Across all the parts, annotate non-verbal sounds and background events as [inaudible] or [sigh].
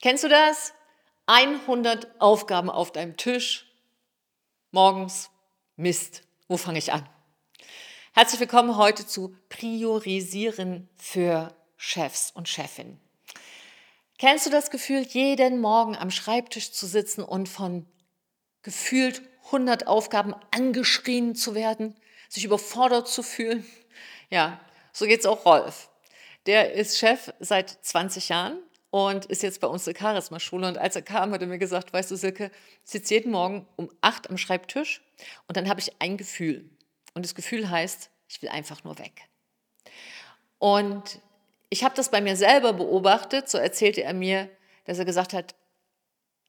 Kennst du das? 100 Aufgaben auf deinem Tisch. Morgens. Mist. Wo fange ich an? Herzlich willkommen heute zu Priorisieren für Chefs und Chefinnen. Kennst du das Gefühl, jeden Morgen am Schreibtisch zu sitzen und von gefühlt 100 Aufgaben angeschrien zu werden, sich überfordert zu fühlen? Ja, so geht es auch Rolf. Der ist Chef seit 20 Jahren und ist jetzt bei uns der Charisma-Schule. Und als er kam, hat er mir gesagt, weißt du, Silke, ich sitze jeden Morgen um acht am Schreibtisch und dann habe ich ein Gefühl. Und das Gefühl heißt, ich will einfach nur weg. Und ich habe das bei mir selber beobachtet, so erzählte er mir, dass er gesagt hat,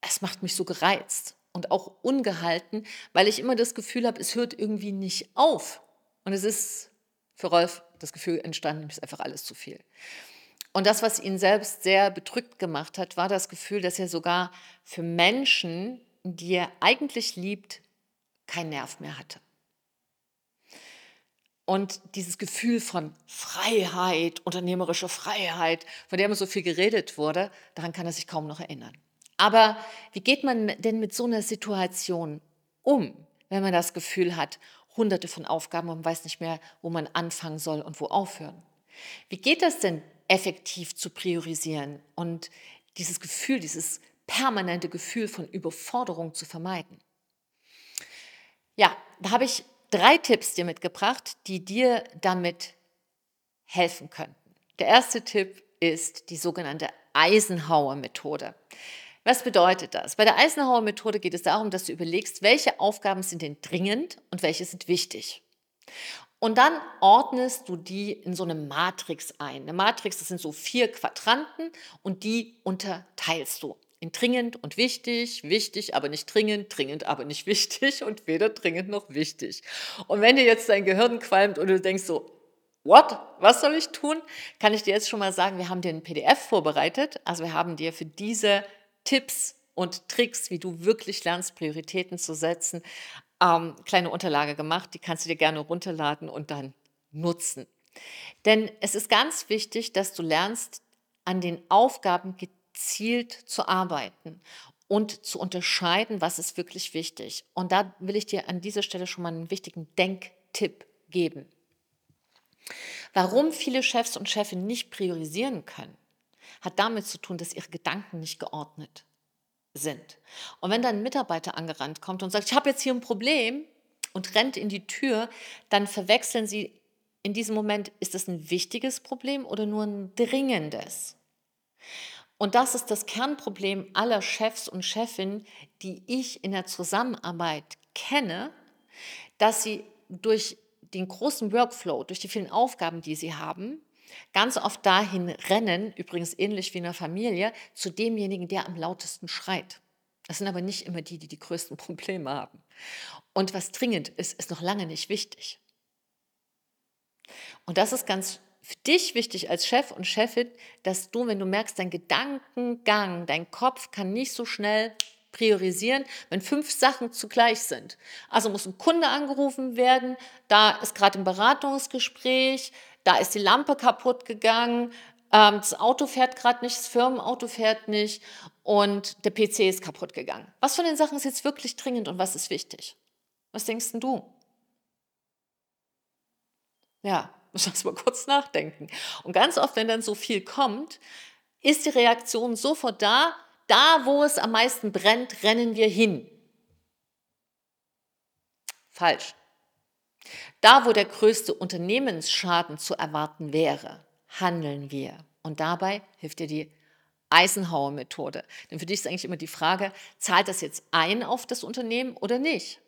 es macht mich so gereizt und auch ungehalten, weil ich immer das Gefühl habe, es hört irgendwie nicht auf. Und es ist für Rolf das Gefühl entstanden, es ist einfach alles zu viel. Und das, was ihn selbst sehr bedrückt gemacht hat, war das Gefühl, dass er sogar für Menschen, die er eigentlich liebt, keinen Nerv mehr hatte. Und dieses Gefühl von Freiheit, unternehmerische Freiheit, von der immer so viel geredet wurde, daran kann er sich kaum noch erinnern. Aber wie geht man denn mit so einer Situation um, wenn man das Gefühl hat, hunderte von Aufgaben und weiß nicht mehr, wo man anfangen soll und wo aufhören? Wie geht das denn effektiv zu priorisieren und dieses Gefühl, dieses permanente Gefühl von Überforderung zu vermeiden. Ja, da habe ich drei Tipps dir mitgebracht, die dir damit helfen könnten. Der erste Tipp ist die sogenannte Eisenhower-Methode. Was bedeutet das? Bei der Eisenhower-Methode geht es darum, dass du überlegst, welche Aufgaben sind denn dringend und welche sind wichtig. Und dann ordnest du die in so eine Matrix ein. Eine Matrix, das sind so vier Quadranten und die unterteilst du in dringend und wichtig, wichtig, aber nicht dringend, dringend, aber nicht [laughs] wichtig und weder dringend noch wichtig. Und wenn dir jetzt dein Gehirn qualmt und du denkst so, what? Was soll ich tun? Kann ich dir jetzt schon mal sagen, wir haben dir ein PDF vorbereitet. Also wir haben dir für diese Tipps und Tricks, wie du wirklich lernst, Prioritäten zu setzen, ähm, kleine Unterlage gemacht. Die kannst du dir gerne runterladen und dann nutzen. Denn es ist ganz wichtig, dass du lernst, an den Aufgaben gezielt zu arbeiten und zu unterscheiden, was ist wirklich wichtig. Und da will ich dir an dieser Stelle schon mal einen wichtigen Denktipp geben. Warum viele Chefs und Chefinnen nicht priorisieren können, hat damit zu tun, dass ihre Gedanken nicht geordnet sind. Und wenn dann ein Mitarbeiter angerannt kommt und sagt, ich habe jetzt hier ein Problem und rennt in die Tür, dann verwechseln sie in diesem Moment, ist das ein wichtiges Problem oder nur ein dringendes? Und das ist das Kernproblem aller Chefs und Chefinnen, die ich in der Zusammenarbeit kenne, dass sie durch den großen Workflow, durch die vielen Aufgaben, die sie haben, ganz oft dahin rennen, übrigens ähnlich wie in der Familie, zu demjenigen, der am lautesten schreit. Das sind aber nicht immer die, die die größten [laughs] Probleme haben. Und was dringend ist, ist noch lange nicht wichtig. Und das ist ganz für dich wichtig als Chef und Chefin, dass du, wenn du merkst, dein Gedankengang, dein Kopf kann nicht so schnell priorisieren, wenn fünf Sachen zugleich sind. Also muss ein Kunde angerufen werden, da ist gerade ein Beratungsgespräch, da ist die Lampe kaputt gegangen, ähm, das Auto fährt gerade nicht, das Firmenauto fährt nicht und der PC ist kaputt gegangen. Was von den Sachen ist jetzt wirklich dringend und was ist wichtig? Was denkst denn du? Ja, [laughs] muss das mal kurz nachdenken. Und ganz oft, wenn dann so viel kommt, ist die Reaktion sofort da, da wo es am meisten brennt, rennen wir hin. Falsch. Da, wo der größte Unternehmensschaden zu erwarten wäre, handeln wir. Und dabei hilft dir die Eisenhower-Methode. Denn für dich ist eigentlich immer die Frage, zahlt das jetzt ein auf das Unternehmen oder nicht?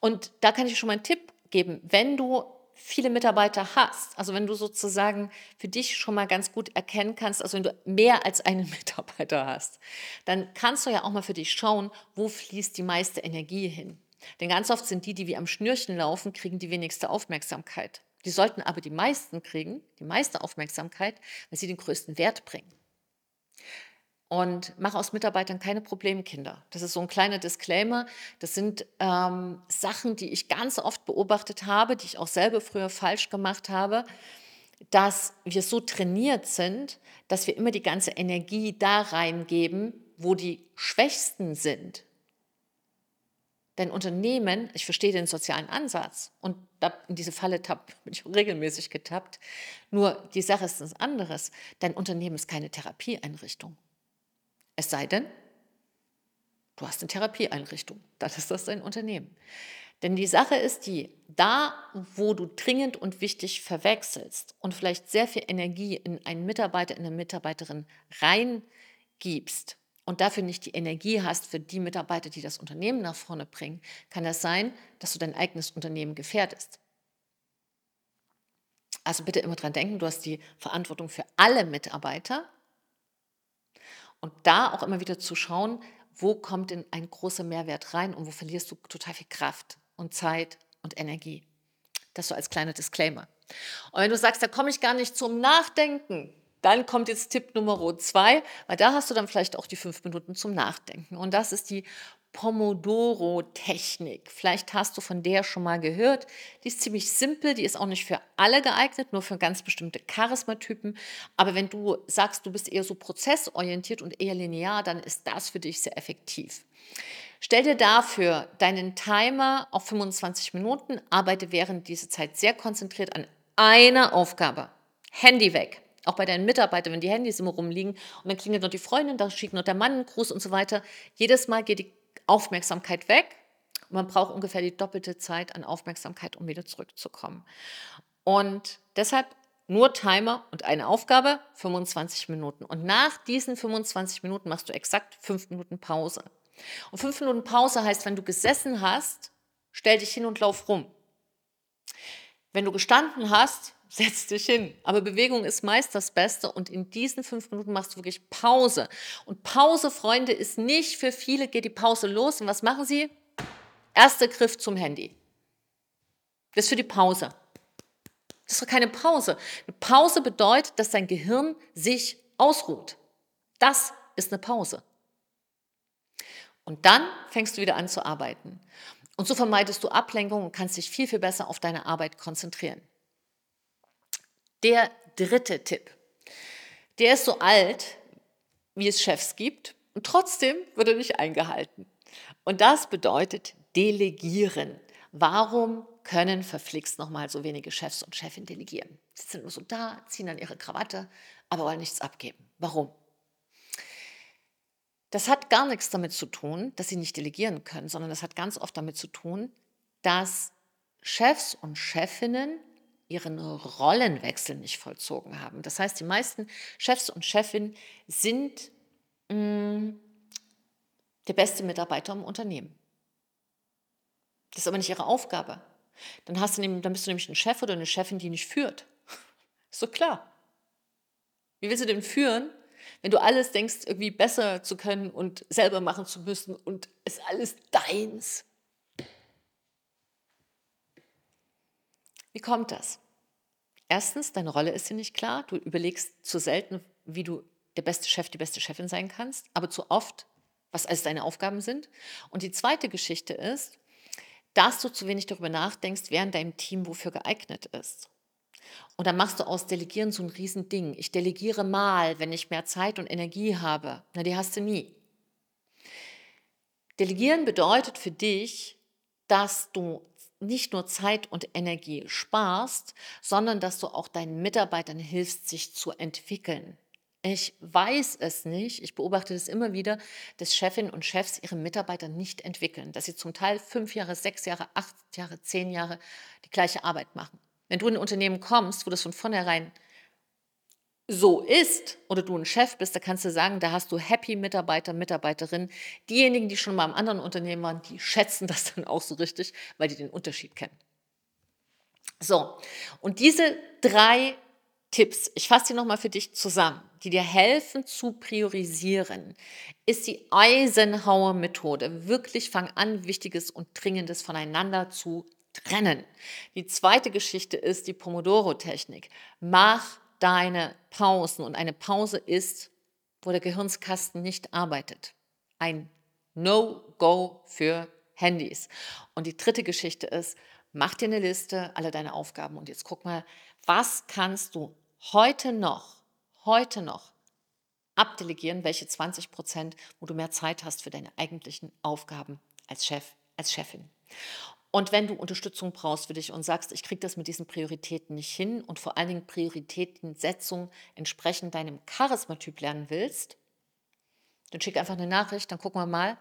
Und da kann ich schon mal einen Tipp geben, wenn du viele Mitarbeiter hast, also wenn du sozusagen für dich schon mal ganz gut erkennen kannst, also wenn du mehr als einen [laughs] Mitarbeiter hast, dann kannst du ja auch mal für dich schauen, wo fließt die meiste Energie hin. Denn ganz oft sind die, die wie am Schnürchen laufen, kriegen die wenigste Aufmerksamkeit. Die sollten aber die meisten kriegen, die meiste Aufmerksamkeit, weil sie den größten Wert bringen. Und mach aus Mitarbeitern keine Problemkinder. Das ist so ein kleiner Disclaimer. Das sind ähm, Sachen, die ich ganz oft beobachtet habe, die ich auch selber früher falsch gemacht habe, dass wir so trainiert sind, dass wir immer die ganze Energie da reingeben, wo die Schwächsten sind. Denn Unternehmen, ich verstehe den sozialen Ansatz und in diese Falle tapp, bin ich regelmäßig getappt, nur die Sache ist was anderes. Dein Unternehmen ist keine Therapieeinrichtung. Es sei denn, du hast eine Therapieeinrichtung, dann ist das dein Unternehmen. Denn die Sache ist die, da wo du dringend und wichtig verwechselst und vielleicht sehr viel Energie in einen Mitarbeiter, in eine Mitarbeiterin reingibst und dafür nicht die Energie hast für die Mitarbeiter, die das Unternehmen nach vorne bringen, kann das sein, dass du dein eigenes Unternehmen gefährdest. Also bitte immer dran denken, du hast die Verantwortung für alle Mitarbeiter und da auch immer wieder zu schauen, wo kommt denn ein großer Mehrwert rein und wo verlierst du total viel Kraft und Zeit und Energie. Das so als kleiner Disclaimer. Und wenn du sagst, da komme ich gar nicht zum Nachdenken, dann kommt jetzt Tipp Nummer zwei, weil da hast du dann vielleicht auch die fünf Minuten zum Nachdenken. Und das ist die Pomodoro-Technik. Vielleicht hast du von der schon mal gehört. Die ist ziemlich simpel, die ist auch nicht für alle geeignet, nur für ganz bestimmte Charismatypen. Aber wenn du sagst, du bist eher so prozessorientiert und eher linear, dann ist das für dich sehr effektiv. Stell dir dafür deinen Timer auf 25 Minuten, arbeite während dieser Zeit sehr konzentriert an einer Aufgabe. Handy weg. Auch bei deinen Mitarbeitern, wenn die Handys immer rumliegen und dann klingelt noch die Freundin, da schickt noch der Mann einen Gruß und so weiter. Jedes Mal geht die Aufmerksamkeit weg und man braucht ungefähr die doppelte Zeit an Aufmerksamkeit, um wieder zurückzukommen. Und deshalb nur Timer und eine Aufgabe, 25 Minuten. Und nach diesen 25 Minuten machst du exakt fünf Minuten Pause. Und fünf Minuten Pause heißt, wenn du gesessen hast, stell dich hin und lauf rum. Wenn du gestanden hast, setz dich hin. Aber Bewegung ist meist das Beste und in diesen fünf Minuten machst du wirklich Pause. Und Pause, Freunde, ist nicht für viele, geht die Pause los. Und was machen sie? Erster Griff zum Handy. Das ist für die Pause. Das ist doch keine Pause. Eine Pause bedeutet, dass dein Gehirn sich ausruht. Das ist eine Pause. Und dann fängst du wieder an zu arbeiten. Und so vermeidest du Ablenkung und kannst dich viel, viel besser auf deine Arbeit konzentrieren. Der dritte Tipp, der ist so alt, wie es Chefs gibt, und trotzdem wird er nicht eingehalten. Und das bedeutet Delegieren. Warum können verflixt nochmal so wenige Chefs und Chefin delegieren? Sie sind nur so da, ziehen dann ihre Krawatte, aber wollen nichts abgeben. Warum? Das hat gar nichts damit zu tun, dass sie nicht delegieren können, sondern das hat ganz oft damit zu tun, dass Chefs und Chefinnen ihren Rollenwechsel nicht vollzogen haben. Das heißt, die meisten Chefs und Chefinnen sind mh, mm, der beste Mitarbeiter im Unternehmen. Das ist aber nicht ihre Aufgabe. Dann, hast du nämlich, dann bist du nämlich ein Chef oder eine Chefin, die nicht führt. [laughs] Ist so klar. Wie willst du denn führen, wenn du alles denkst, irgendwie besser zu können und selber machen zu müssen und ist alles deins. Wie kommt das? Erstens, deine Rolle ist dir nicht klar. Du überlegst zu selten, wie du der beste Chef, die beste Chefin sein kannst, aber zu oft, was alles deine Aufgaben sind. Und die zweite Geschichte ist, dass du zu wenig darüber nachdenkst, wer in deinem Team wofür geeignet ist. Und dann machst du aus Delegieren so ein Riesending. Ich delegiere mal, wenn ich mehr Zeit und Energie habe. Na, die hast du nie. Delegieren bedeutet für dich, dass du nicht nur Zeit und Energie sparst, sondern dass du auch deinen Mitarbeitern hilfst, sich zu entwickeln. Ich weiß es nicht, ich beobachte es immer wieder, dass Chefinnen und Chefs ihre Mitarbeiter nicht entwickeln, dass sie zum Teil fünf Jahre, sechs Jahre, acht Jahre, zehn Jahre die gleiche Arbeit machen. Wenn du in ein Unternehmen kommst, wo das von vornherein so ist oder du ein Chef bist, da kannst du sagen, da hast du happy Mitarbeiter, Mitarbeiterinnen. Diejenigen, die schon mal im anderen Unternehmen waren, die schätzen [laughs] das dann auch so richtig, weil die den Unterschied kennen. So, und diese drei Tipps, ich fasse die nochmal für dich zusammen, die dir helfen zu priorisieren, ist die Eisenhower-Methode. Wirklich fang an, Wichtiges und Dringendes voneinander zu trennen. Die zweite Geschichte ist die Pomodoro-Technik. Mach deine Pausen und eine Pause ist, wo der Gehirnskasten nicht arbeitet. Ein No-Go für Handys. Und die dritte Geschichte ist, mach dir eine Liste, alle deine Aufgaben und jetzt guck mal, Was kannst du heute noch, heute noch abdelegieren, welche 20 Prozent, wo du mehr Zeit hast für deine eigentlichen Aufgaben als Chef, als Chefin. Und wenn du Unterstützung brauchst für dich und sagst, ich kriege das mit diesen Prioritäten nicht hin und vor allen Dingen Prioritätensetzung entsprechend deinem Charismatyp lernen willst, dann schick einfach eine Nachricht, dann gucken wir mal,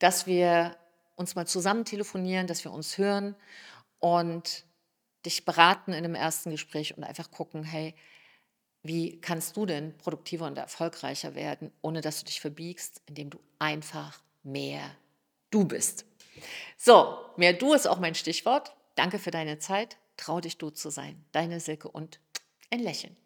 dass wir uns mal zusammen telefonieren, dass wir uns hören und dich beraten in einem ersten Gespräch und einfach gucken, hey, wie kannst du denn produktiver und erfolgreicher werden, ohne dass du dich verbiegst, indem du einfach mehr du bist. So, mehr du ist auch mein Stichwort. Danke für deine Zeit. Trau dich du zu sein. Deine Silke und ein Lächeln.